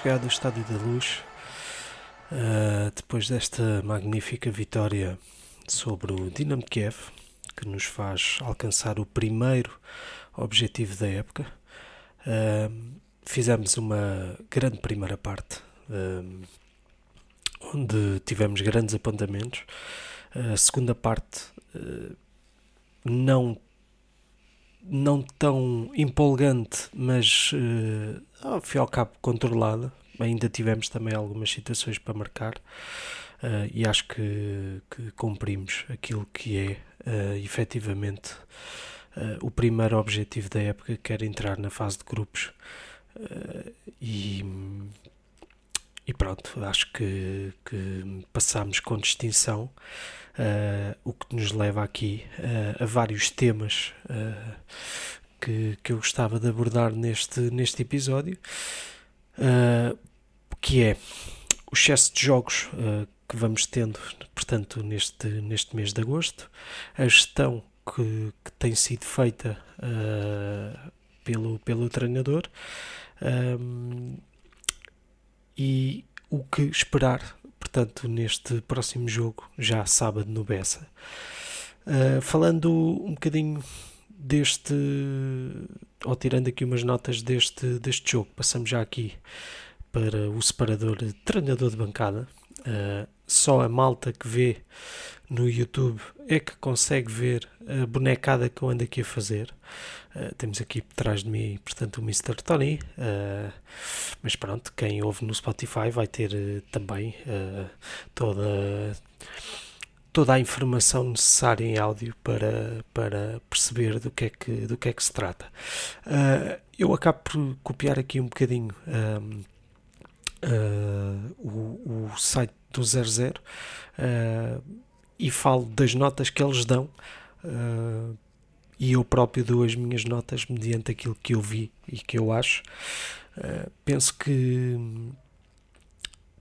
acabadinhos de chegar do Estádio da Luz, uh, depois desta magnífica vitória sobre o Dinamo Kiev, que nos faz alcançar o primeiro objetivo da época. Uh, fizemos uma grande primeira parte, uh, onde tivemos grandes apontamentos. A segunda parte não não tão empolgante, mas uh, ao fim ao cabo controlada. Ainda tivemos também algumas situações para marcar uh, e acho que, que cumprimos aquilo que é uh, efetivamente uh, o primeiro objetivo da época, que era entrar na fase de grupos. E, e pronto, acho que, que passámos com distinção. Uh, o que nos leva aqui uh, a vários temas uh, que, que eu gostava de abordar neste, neste episódio, que é o excesso de jogos que vamos tendo, portanto, neste, neste mês de agosto, a gestão que, que tem sido feita pelo, pelo treinador e o que esperar portanto, neste próximo jogo, já sábado no Bessa. Uh, falando um bocadinho deste, ou tirando aqui umas notas deste, deste jogo, passamos já aqui para o separador treinador de bancada. Uh, só a malta que vê no YouTube é que consegue ver a bonecada que eu ando aqui a fazer. Uh, temos aqui por trás de mim, portanto, o Mr. Tony. Uh, mas pronto, quem ouve no Spotify vai ter uh, também toda, toda a informação necessária em áudio para, para perceber do que é que, do que, é que se trata. eu acabo por copiar aqui um bocadinho um, o, o site do 00 e falo das notas que eles dão uh, e eu próprio dou as minhas notas mediante aquilo que eu vi e que eu acho. Uh, penso que,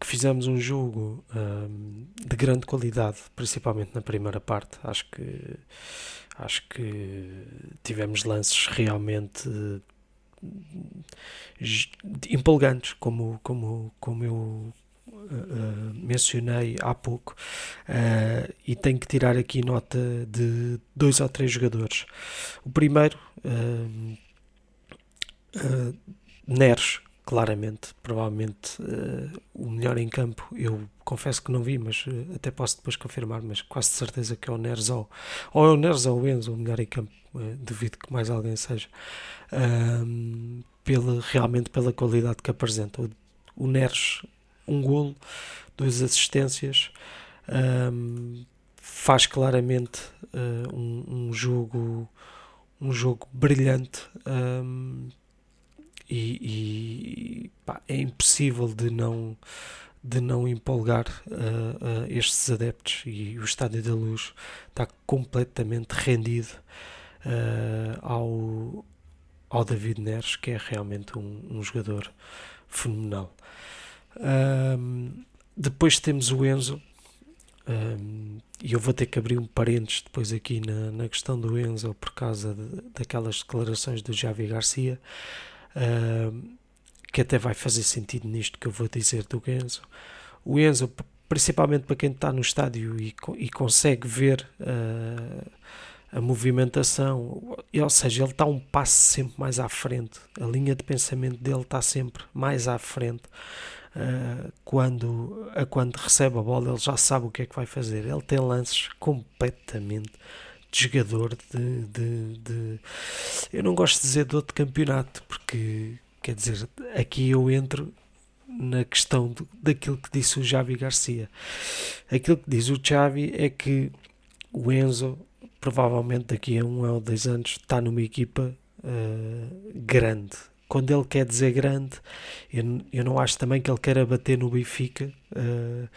que, fizemos um jogo uh, de grande qualidade, principalmente na primeira parte. Acho que acho que tivemos lances realmente empolgantes, como, como, como eu uh, mencionei há pouco, uh, e tenho que tirar aqui nota de dois ou três jogadores. O primeiro, uh, Neres, claramente, provavelmente o melhor em campo. Eu confesso que não vi, mas até posso depois confirmar, mas quase de certeza que é o Neres ou, ou é o Neres ou o Enzo, o melhor em campo. duvido que mais alguém seja. pela, realmente pela qualidade que apresenta. O, o Neres um golo, duas assistências, um, faz claramente uh, um, um, jogo um jogo brilhante um, e, e pá, é impossível de não de não empolgar uh, uh, estes adeptos. E o Estádio da Luz está completamente rendido ao, ao David Neres que é realmente um, um jogador fenomenal um, depois temos o Enzo, um, e eu vou ter que abrir um parênteses depois aqui na, na questão do Enzo por causa de, daquelas declarações do Javi Garcia, um, que até vai fazer sentido nisto que eu vou dizer do Enzo. O Enzo, principalmente para quem está no estádio e, e consegue ver uh, a movimentação, ou seja, ele está um passo sempre mais à frente, a linha de pensamento dele está sempre mais à frente. Uh, quando, a quando recebe a bola, ele já sabe o que é que vai fazer. Ele tem lances completamente de jogador de, de, de, Eu não gosto de dizer de outro campeonato, porque quer dizer, aqui eu entro na questão do, daquilo que disse o Javi Garcia. Aquilo que diz o Xavi é que o Enzo, provavelmente daqui a um ou dois anos, está numa equipa uh, grande quando ele quer dizer grande, eu, eu não acho também que ele queira bater no Benfica. Uh,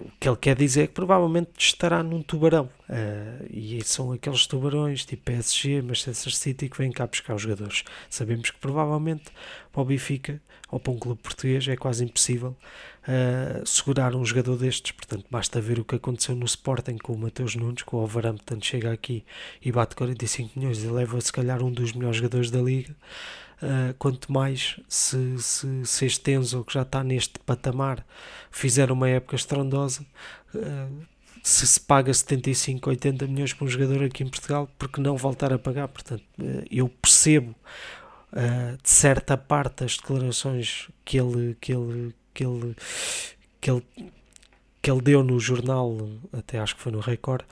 o que ele quer dizer é que provavelmente estará num tubarão. Uh, e são aqueles tubarões tipo PSG, Manchester City que vêm cá buscar os jogadores. Sabemos que provavelmente para o Benfica ou para um clube português é quase impossível uh, segurar um jogador destes. Portanto, basta ver o que aconteceu no Sporting com o Mateus Nunes, com o Alvarão, portanto, chega aqui e bate 45 milhões e leva se calhar um dos melhores jogadores da liga. Uh, quanto mais se, se, se este Enzo, que já está neste patamar, fizer uma época estrondosa, uh, se se paga 75, 80 milhões para um jogador aqui em Portugal, porque não voltar a pagar? Portanto, uh, eu percebo de certa parte as declarações que ele, que ele, que ele, que ele, que ele deu no jornal, até acho que foi no Record,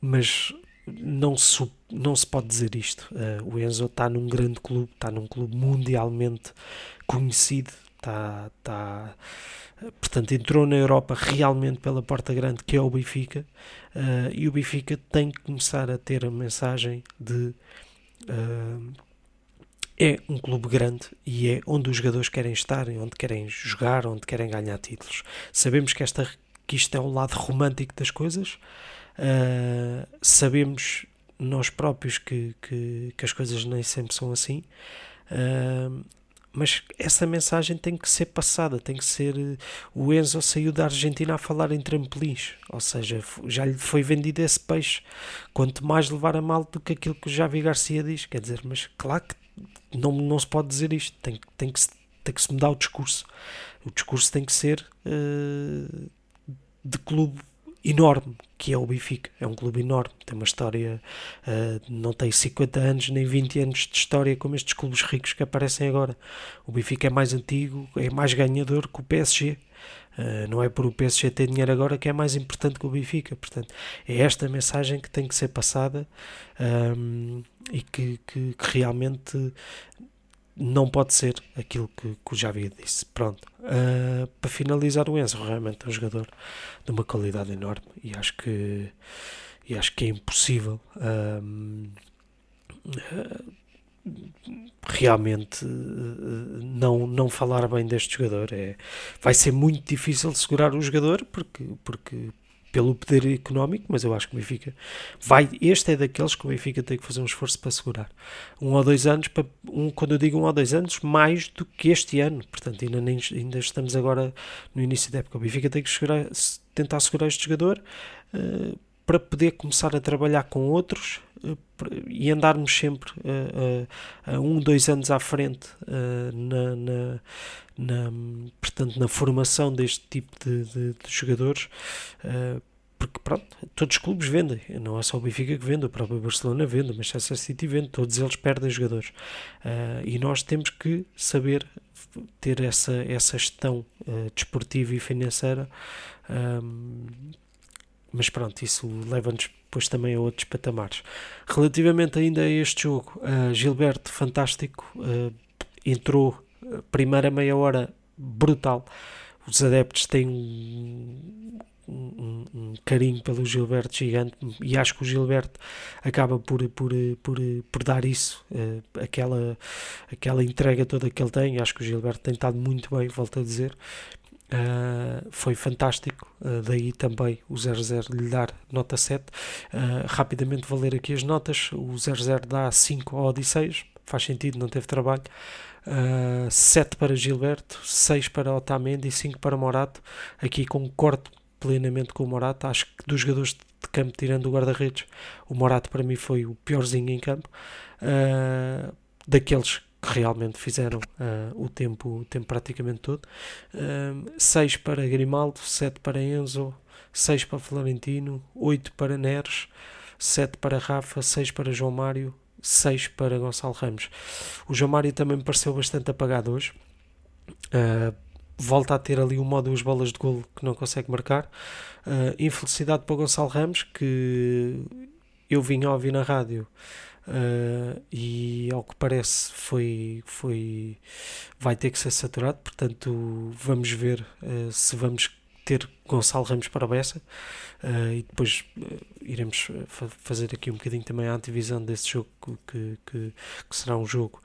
mas não se, não se pode dizer isto. Uh, o Enzo está num grande clube, está num clube mundialmente conhecido, está, está, portanto, entrou na Europa realmente pela porta grande, que é o Benfica, uh, e o Benfica tem que começar a ter a mensagem de. Uh, é um clube grande e é onde os jogadores querem estar, onde querem jogar, onde querem ganhar títulos. Sabemos que, esta, que isto é o lado romântico das coisas, Uh, sabemos nós próprios que, que, que, as coisas nem sempre são assim, uh, mas essa mensagem tem que ser passada, tem que ser. O Enzo saiu da Argentina a falar em trampolins, ou seja, já lhe foi vendido esse peixe. Quanto mais levar a mal do que aquilo que o Javi Garcia diz, quer dizer, mas claro que não, não se pode dizer isto, tem, tem, que, tem que se mudar o discurso. O discurso tem que ser uh, de clube enorme que é o Benfica. É um clube enorme, tem uma história, uh, não tem 50 anos nem 20 anos de história como estes clubes ricos que aparecem agora. O Benfica é mais antigo, é mais ganhador que o PSG. Uh, eh, não é por o PSG ter dinheiro agora que é mais importante que o Benfica. Portanto, é esta mensagem que tem que ser passada um, ehm, e que, que, que realmente não pode ser aquilo que, que o Javi disse. Pronto. Uh, para finalizar, o Enzo realmente é um jogador de uma qualidade enorme e acho que, e acho que é impossível uh, realmente não, não falar bem deste jogador. É, vai ser muito difícil segurar o jogador porque, porque pelo poder económico, mas eu acho que o Benfica vai. Este é daqueles que o Benfica tem que fazer um esforço para segurar. Um ou dois anos, para, um, quando eu digo um ou dois anos, mais do que este ano. Portanto, ainda, nem, ainda estamos agora no início da época. O Benfica tem que segurar, tentar segurar este jogador uh, para poder começar a trabalhar com outros uh, e andarmos sempre uh, a um, dois anos à frente na, na na, portanto, na formação deste tipo de, de, de jogadores, porque pronto, todos os clubes vendem, não é só o Benfica que vende, o próprio Barcelona vende, o Manchester City vende, todos eles perdem jogadores. Uh, e nós temos que saber ter essa, essa gestão uh, desportiva e financeira. Um, mas pronto, isso leva-nos depois também a outros patamares. Relativamente ainda a este jogo, uh, Gilberto, fantástico, entrou primeira meia hora brutal. Os adeptos têm um, um, um, carinho pelo Gilberto gigante e acho que o Gilberto acaba por, por, por, por dar isso, uh, aquela, aquela entrega toda que ele tem. Acho que o Gilberto tem estado muito bem, volto a dizer. Uh, foi fantástico, uh, daí também o 00 lhe dar nota 7. rapidamente vou ler aqui as notas: o 00 dá 5 ao Odisseias, faz sentido, não teve trabalho. Uh, ah, 7 para Gilberto, 6 para Otamendi e 5 para Morato. Aqui concordo plenamente com o Morato. Acho que dos jogadores de campo, tirando o guarda-redes, o Morato para mim foi o piorzinho em campo. Uh, daqueles que realmente fizeram uh, o, tempo, o tempo praticamente todo. 6 para Grimaldo, 7 para Enzo, 6 para Florentino, 8 para Neres, 7 para Rafa, 6 para João Mário, 6 para Gonçalo Ramos. O João Mário também me pareceu bastante apagado hoje. Uh, volta a ter ali uma ou duas bolas de golo que não consegue marcar. Uh, infelicidade para o Gonçalo Ramos, que eu vim a ouvir na rádio. Uh, e ao que parece foi, foi vai ter que ser saturado portanto vamos ver uh, se vamos ter Gonçalo Ramos para a Bessa uh, e depois iremos fa fazer aqui um bocadinho também a antivisão desse jogo que, que, que será um jogo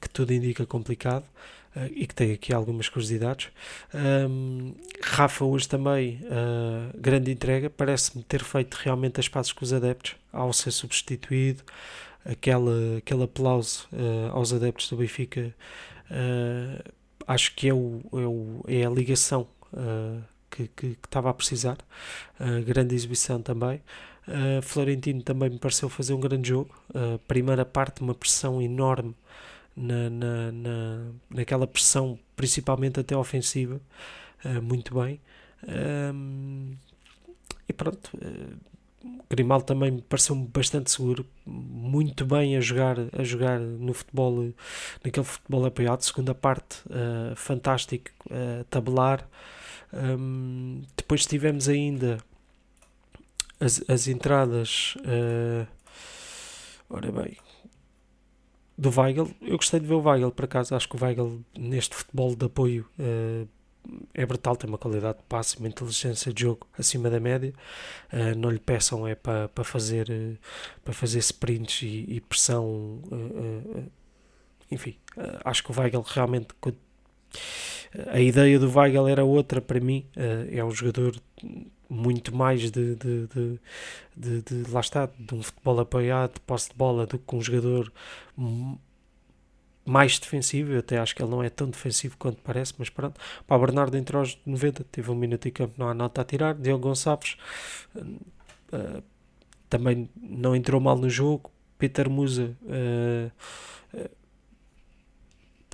que tudo indica complicado. Uh, e que tem aqui algumas curiosidades. Um, Rafa hoje também, uh, grande entrega, parece-me ter feito realmente as passos com os adeptos ao ser substituído, aquela, aquele aplauso uh, aos adeptos do Benfica, acho que é, o, é, o, é a ligação que, que, que, estava a precisar, grande exibição também. Uh, Florentino também me pareceu fazer um grande jogo. Uh, primeira parte, uma pressão enorme na, na, na, naquela pressão, principalmente até ofensiva, uh, muito bem. E pronto, uh, Grimaldo também me pareceu bastante seguro, muito bem a jogar, a jogar no futebol, naquele futebol apoiado. Segunda parte, uh, fantástico, uh, tabelar. Um, depois tivemos ainda as, as entradas. Uh, ora bem, do Weigl. Eu gostei de ver o Weigl, por acaso. Acho que o Weigl, neste futebol de apoio, uh, é brutal. Tem uma qualidade de passe, uma inteligência de jogo acima da média. Uh, não lhe peçam é para pa fazer, uh, fazer sprints e, e pressão. enfim, acho que o Weigl realmente. A ideia do Weigl era outra para mim. é um jogador muito mais de, de, de, de, lá está, de um futebol apoiado, de posse de bola, do que um jogador mais defensivo. Eu até acho que ele não é tão defensivo quanto parece, mas pronto. Para Bernardo entrou aos 90, teve um minuto em campo, não há nota a tirar. Diogo Gonçalves uh, também não entrou mal no jogo. Peter Musa uh, uh,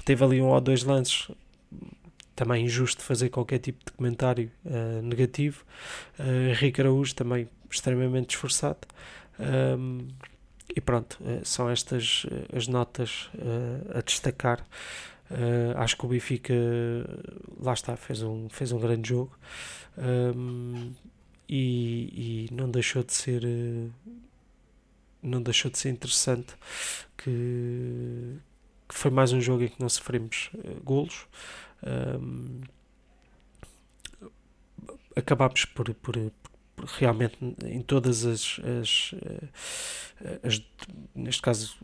teve ali um ou dois lances também injusto fazer qualquer tipo de comentário uh, negativo. Uh, Henrique Araújo também extremamente esforçado. Um, e pronto, uh, são estas uh, as notas a destacar. acho que o Benfica, lá está, fez um, fez um grande jogo um, e, e, não deixou de ser não deixou de ser interessante que, que foi mais um jogo em que não sofremos golos um, acabámos por, por, por, realmente em todas as, as, eh, as neste caso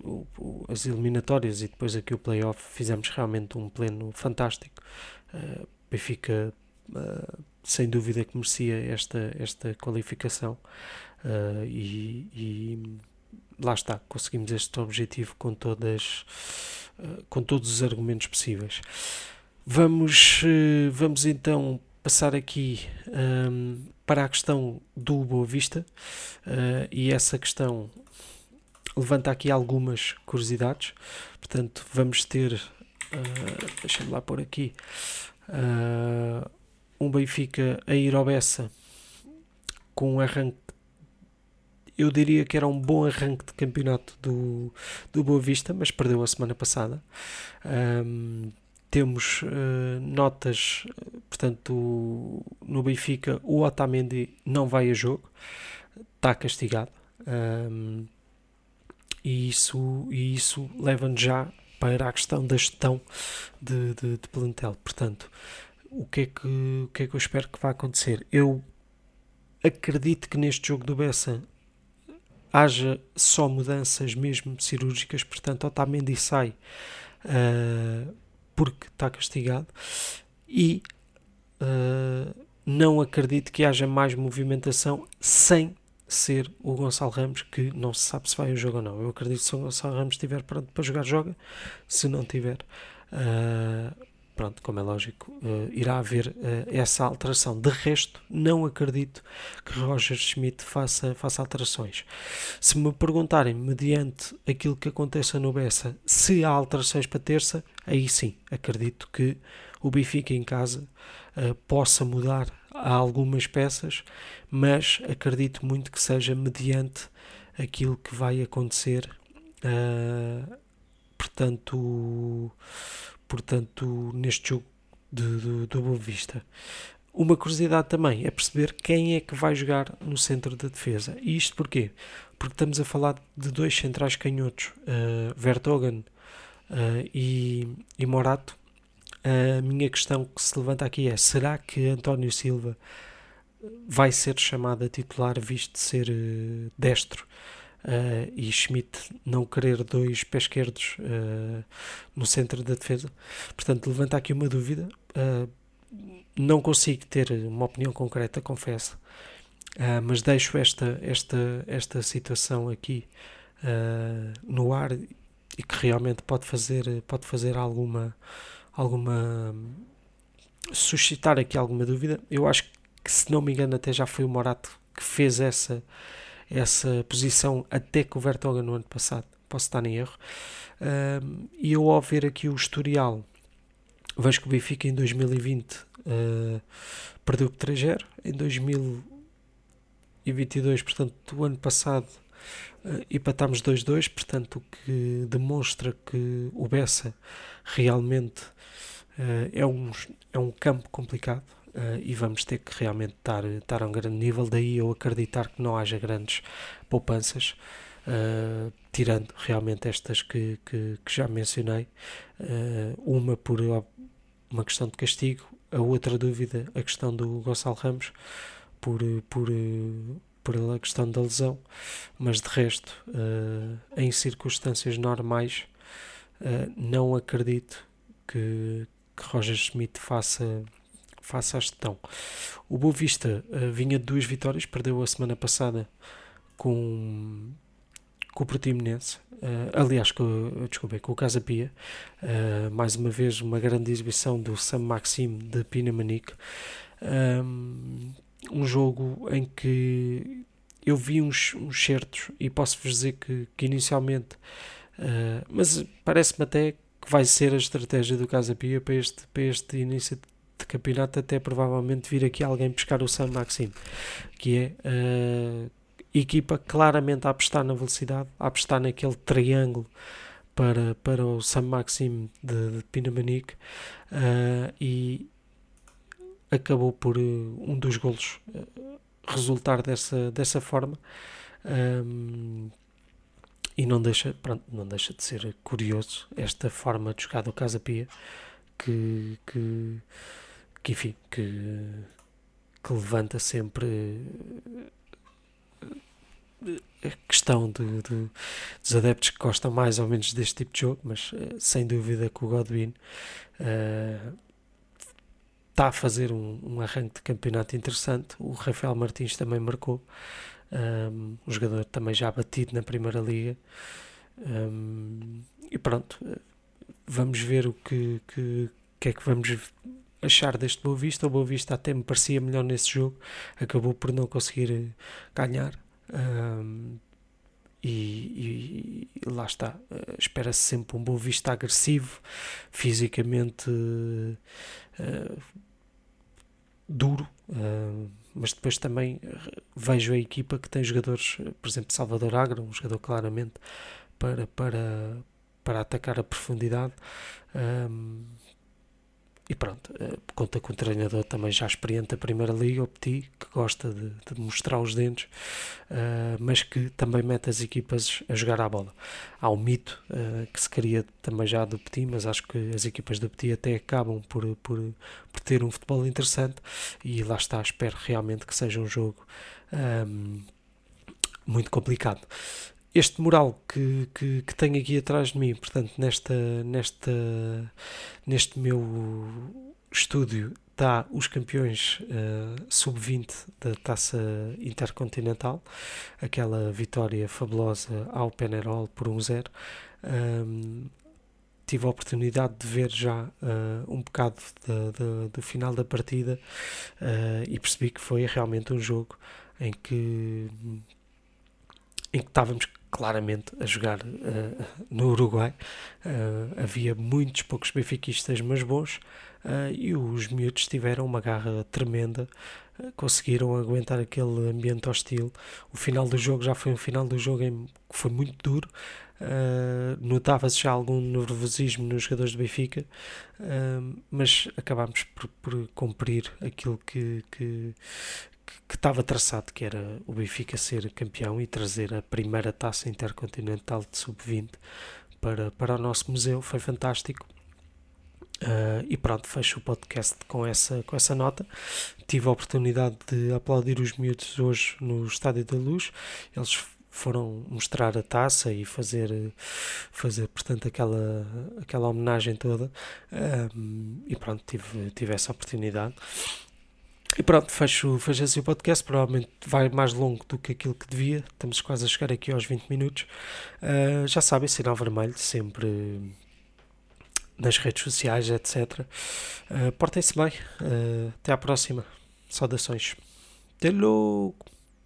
as eliminatórias e depois aqui o playoff fizemos realmente um pleno fantástico uh, Benfica uh, sem dúvida que merecia esta, esta qualificação uh, e, e lá está, conseguimos este objetivo com todas com todos os argumentos possíveis. Vamos, eh, vamos então passar aqui um, ehm, para a questão do Boa Vista uh, e essa questão levanta aqui algumas curiosidades. Portanto, vamos ter, uh, deixa-me lá pôr aqui, uh, um Benfica a ir ao Bessa com um arranque eu diria que era um bom arranque de campeonato do, do Boa Vista, mas perdeu a semana passada. Um, ehm, temos uh, notas, portanto, no Benfica o Otamendi não vai a jogo, está castigado. Um, e isso, e isso leva-nos já para a questão da gestão de, de, de, plantel. Portanto, o que, é que, o que é que eu espero que vá acontecer? Eu acredito que neste jogo do Bessa haja só mudanças mesmo cirúrgicas, portanto, Otamendi sai. Uh, porque está castigado e uh, não acredito que haja mais movimentação sem ser o Gonçalo Ramos, que não se sabe se vai ao jogo ou não. Eu acredito que se o Gonçalo Ramos estiver pronto para jogar, joga. Se não tiver, uh, como é lógico, uh, irá haver uh, essa alteração. De resto, não acredito que Roger Schmidt faça, faça alterações. Se me perguntarem, mediante aquilo que aconteça no Bessa, se há alterações para terça, aí sim, acredito que o Benfica em casa uh, possa mudar algumas peças, mas acredito muito que seja mediante aquilo que vai acontecer. portanto, portanto, neste jogo do, do Boa Vista. Uma curiosidade também é perceber quem é que vai jogar no centro da defesa. E isto porquê? Porque estamos a falar de dois centrais canhotos, uh, Vertogen uh, e, e Morato. A minha questão que se levanta aqui é: será que António Silva vai ser chamado a titular, visto ser uh, destro? Uh, e Schmidt não querer dois pés esquerdos uh, no centro da defesa. Portanto, levanta aqui uma dúvida. Uh, não consigo ter uma opinião concreta, confesso, mas deixo esta, esta, esta situação aqui no ar e que realmente pode fazer, pode fazer alguma, alguma suscitar aqui alguma dúvida. Eu acho que, se não me engano, até já foi o Morato que fez essa, essa posição até com o Vertogen no ano passado. Posso estar em erro. Um, e eu, ao ver aqui o historial, vejo que o Benfica em 2020 uh, perdeu 3-0. Em 2022, portanto, o ano passado, uh, empatámos 2-2. Portanto, o que demonstra que o Bessa realmente uh, é, um, é um campo complicado uh, e vamos ter que realmente estar, estar a um grande nível. Daí eu acreditar que não haja grandes poupanças, uh, tirando realmente estas que, que, que já mencionei. uma por uma questão de castigo, a outra dúvida, a questão do Gonçalo Ramos, por, por, por a questão da lesão, mas de resto, em circunstâncias normais, não acredito que, que Roger Schmidt faça, faça a gestão. O Boa Vista uh, vinha de duas vitórias, perdeu a semana passada com, com o Portimonense, uh, aliás, com, desculpe, com o Casa Pia. Uh, mais uma vez, uma grande exibição do Sam Maxime de Pinamanique. Um, um jogo em que eu vi uns, uns certos e posso-vos dizer que, que inicialmente, uh, mas parece-me até que vai ser a estratégia do Casa Pia para este, para este início campeonato, até provavelmente vir aqui alguém pescar o San Maxime, que é a equipa claramente a apostar na velocidade, a apostar naquele triângulo para, para o San Maxime de, de Pinamanique uh, e acabou por uh, um dos golos uh, resultar dessa, dessa forma. Um, e não deixa, pronto, não deixa de ser curioso esta forma de jogar do Casa Pia que, que, que enfim, que, que levanta sempre a questão de, de, dos adeptos que gostam mais ou menos deste tipo de jogo, mas uh, sem dúvida que o Godwin uh, está a fazer um, um, arranque de campeonato interessante. O Rafael Martins também marcou um, um jogador também já batido na Primeira Liga. Um, e pronto, vamos ver o que, que, que, é que vamos achar deste Boa Vista. O Boa Vista até me parecia melhor nesse jogo, acabou por não conseguir eh, ganhar. Um, e, e, lá está, uh, espera-se sempre um Boa Vista agressivo, fisicamente uh, duro. Uh, mas depois também eh, vejo a equipa que tem jogadores, eh, por exemplo, Salvador Agra, um jogador claramente para, para, para atacar a profundidade. Um, e pronto, uh, conta com o treinador também já experiente da Primeira Liga, o Petit, que gosta de, de mostrar os dentes, uh, mas que também mete as equipas a jogar à bola. Há um mito uh, que se cria também já do Petit, mas acho que as equipas do Petit até acabam por, por, por ter um futebol interessante e lá está, espero realmente que seja um jogo um, muito complicado este mural que, que, que, tenho aqui atrás de mim, portanto, nesta, nesta, neste meu estúdio, está os campeões uh, sub-20 da taça intercontinental, aquela vitória fabulosa ao Penarol por 1-0. Um, tive a oportunidade de ver já uh, um bocado do final da partida uh, e percebi que foi realmente um jogo em que em que estávamos claramente a jogar uh, no Uruguai. Uh, havia muitos poucos benfiquistas, mas bons, uh, e os miúdos tiveram uma garra tremenda, conseguiram aguentar aquele ambiente hostil. O final do jogo já foi um final do jogo em, que foi muito duro. Notava-se já algum nervosismo nos jogadores do Benfica, mas acabámos por, por cumprir aquilo que, que, que estava traçado, que era o Benfica ser campeão e trazer a primeira taça intercontinental de sub-20 para, para o nosso museu, foi fantástico. Uh, e pronto, fecho o podcast com essa, com essa nota. Tive a oportunidade de aplaudir os miúdos hoje no Estádio da Luz. Eles foram mostrar a taça e fazer, fazer portanto, aquela, aquela homenagem toda. Um, e pronto, tive, tive essa oportunidade. E pronto, fecho, fecho assim o podcast. Provavelmente vai mais longo do que aquilo que devia. Estamos quase a chegar aqui aos 20 minutos. Uh, já sabem, sinal vermelho, sempre nas redes sociais, etc. Uh, Portem-se bem. Uh, até à próxima. Saudações. Até logo.